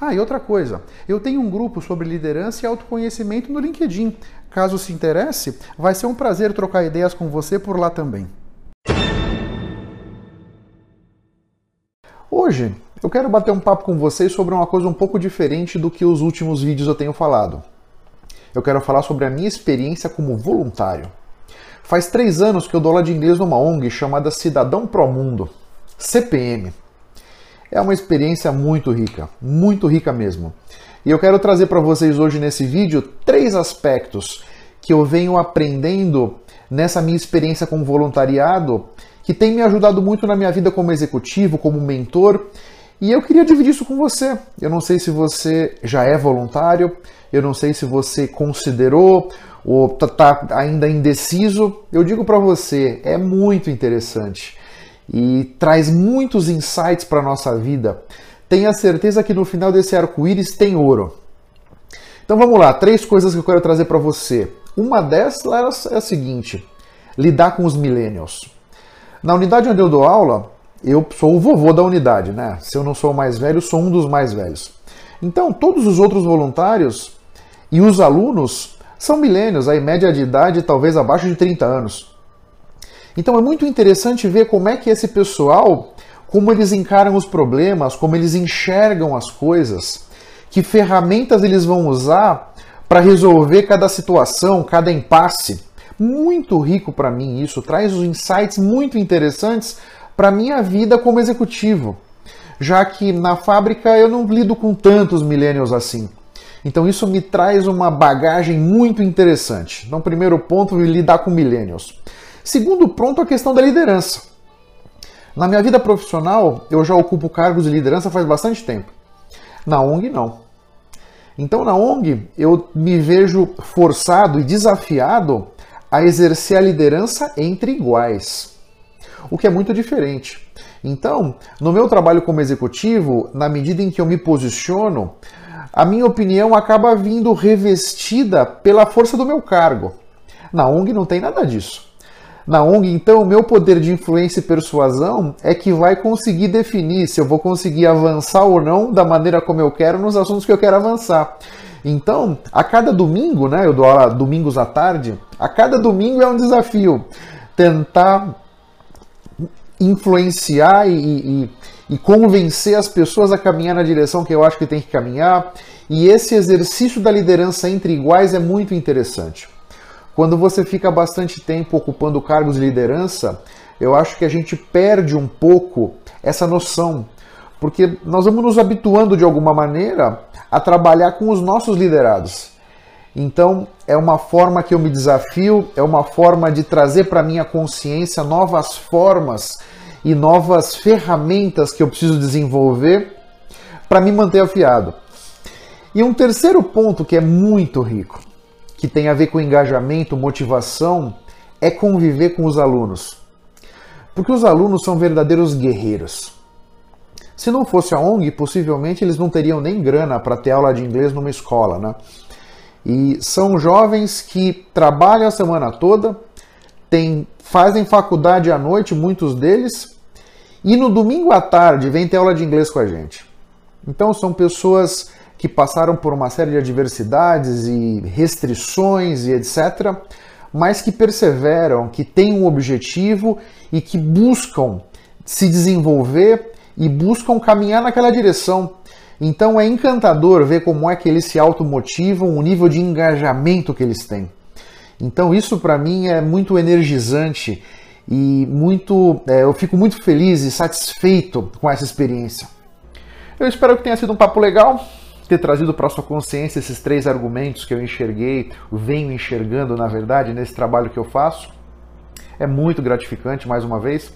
Ah, e outra coisa, eu tenho um grupo sobre liderança e autoconhecimento no LinkedIn. Caso se interesse, vai ser um prazer trocar ideias com você por lá também. Hoje eu quero bater um papo com vocês sobre uma coisa um pouco diferente do que os últimos vídeos eu tenho falado eu quero falar sobre a minha experiência como voluntário. Faz três anos que eu dou aula de inglês numa ONG chamada Cidadão Pro Mundo, CPM. É uma experiência muito rica, muito rica mesmo. E eu quero trazer para vocês hoje nesse vídeo três aspectos que eu venho aprendendo nessa minha experiência como voluntariado, que tem me ajudado muito na minha vida como executivo, como mentor, e eu queria dividir isso com você. Eu não sei se você já é voluntário, eu não sei se você considerou ou está tá ainda indeciso. Eu digo para você, é muito interessante e traz muitos insights para a nossa vida. Tenha certeza que no final desse arco-íris tem ouro. Então vamos lá, três coisas que eu quero trazer para você. Uma dessas é a seguinte: lidar com os millennials. Na unidade onde eu dou aula, eu sou o vovô da unidade, né? Se eu não sou o mais velho, sou um dos mais velhos. Então, todos os outros voluntários e os alunos são milênios, aí média de idade talvez abaixo de 30 anos. Então é muito interessante ver como é que esse pessoal, como eles encaram os problemas, como eles enxergam as coisas, que ferramentas eles vão usar para resolver cada situação, cada impasse. Muito rico para mim isso, traz os insights muito interessantes para minha vida como executivo, já que na fábrica eu não lido com tantos millennials assim. Então isso me traz uma bagagem muito interessante. Então, primeiro ponto, lidar com millennials. Segundo ponto, a questão da liderança. Na minha vida profissional, eu já ocupo cargos de liderança faz bastante tempo. Na ONG, não. Então, na ONG, eu me vejo forçado e desafiado a exercer a liderança entre iguais, o que é muito diferente. Então, no meu trabalho como executivo, na medida em que eu me posiciono, a minha opinião acaba vindo revestida pela força do meu cargo. Na ONG não tem nada disso. Na ONG, então, o meu poder de influência e persuasão é que vai conseguir definir se eu vou conseguir avançar ou não da maneira como eu quero nos assuntos que eu quero avançar. Então, a cada domingo, né, eu dou aula domingos à tarde, a cada domingo é um desafio tentar influenciar e, e, e convencer as pessoas a caminhar na direção que eu acho que tem que caminhar. E esse exercício da liderança entre iguais é muito interessante. Quando você fica bastante tempo ocupando cargos de liderança, eu acho que a gente perde um pouco essa noção, porque nós vamos nos habituando de alguma maneira a trabalhar com os nossos liderados. Então, é uma forma que eu me desafio, é uma forma de trazer para minha consciência novas formas e novas ferramentas que eu preciso desenvolver para me manter afiado. E um terceiro ponto que é muito rico, que tem a ver com engajamento, motivação, é conviver com os alunos. Porque os alunos são verdadeiros guerreiros. Se não fosse a ONG, possivelmente eles não teriam nem grana para ter aula de inglês numa escola, né? E são jovens que trabalham a semana toda, tem, fazem faculdade à noite, muitos deles, e no domingo à tarde vem ter aula de inglês com a gente. Então são pessoas que passaram por uma série de adversidades e restrições e etc., mas que perseveram, que têm um objetivo e que buscam se desenvolver e buscam caminhar naquela direção. Então é encantador ver como é que eles se automotivam, o nível de engajamento que eles têm. Então isso para mim é muito energizante e muito, é, eu fico muito feliz e satisfeito com essa experiência. Eu espero que tenha sido um papo legal, ter trazido para sua consciência esses três argumentos que eu enxerguei, venho enxergando na verdade nesse trabalho que eu faço. É muito gratificante mais uma vez.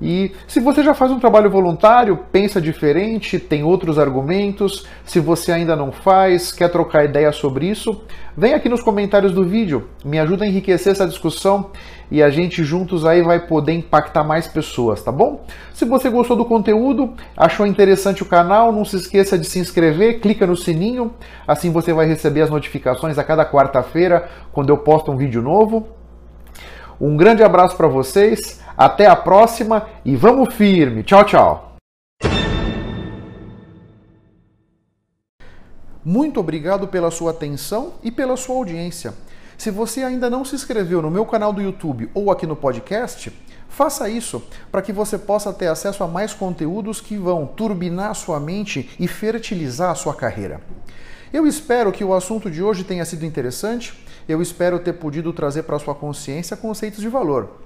E se você já faz um trabalho voluntário, pensa diferente, tem outros argumentos, se você ainda não faz, quer trocar ideia sobre isso, vem aqui nos comentários do vídeo, me ajuda a enriquecer essa discussão e a gente juntos aí vai poder impactar mais pessoas, tá bom? Se você gostou do conteúdo, achou interessante o canal, não se esqueça de se inscrever, clica no sininho, assim você vai receber as notificações a cada quarta-feira quando eu posto um vídeo novo. Um grande abraço para vocês. Até a próxima e vamos firme. Tchau, tchau. Muito obrigado pela sua atenção e pela sua audiência. Se você ainda não se inscreveu no meu canal do YouTube ou aqui no podcast, faça isso para que você possa ter acesso a mais conteúdos que vão turbinar sua mente e fertilizar a sua carreira. Eu espero que o assunto de hoje tenha sido interessante. Eu espero ter podido trazer para sua consciência conceitos de valor.